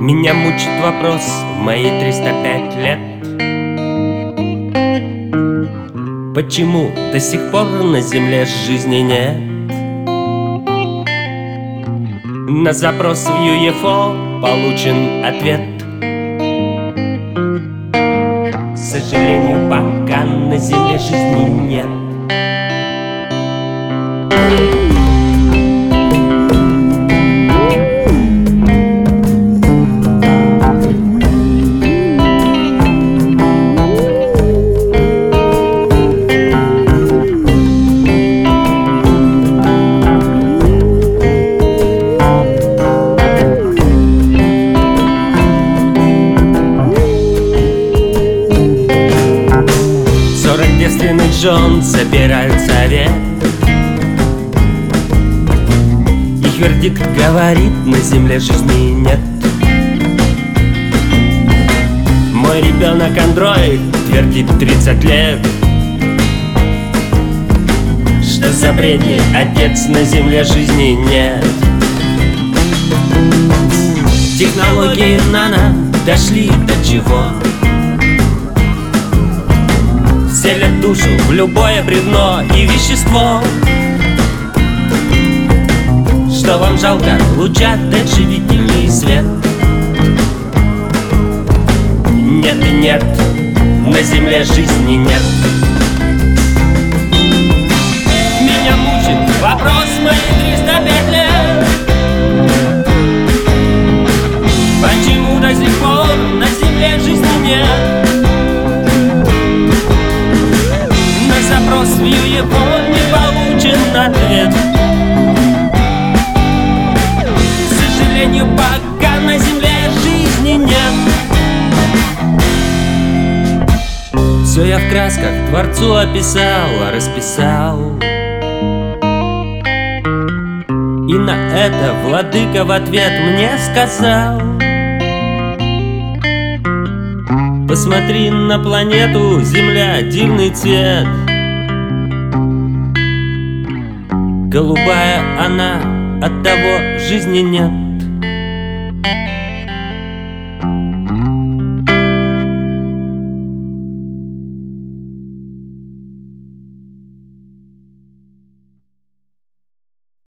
Меня мучит вопрос в мои 305 лет. Почему до сих пор на земле жизни нет? На запрос в UFO получен ответ. К сожалению, пока на земле жизни нет Девственных жен собирают совет Их вердикт говорит, на земле жизни нет. Мой ребенок андроид твердит 30 лет Что за бредни, отец, на земле жизни нет. Технологии нано дошли до чего Селят душу в любое бревно и вещество. Что вам жалко, лучат дать живительный свет. Нет и нет, на земле жизни нет ответ К сожалению, пока на земле жизни нет. Все я в красках дворцу описал, расписал. И на это владыка в ответ мне сказал. Посмотри на планету, Земля, дивный цвет Голубая она, от того жизни нет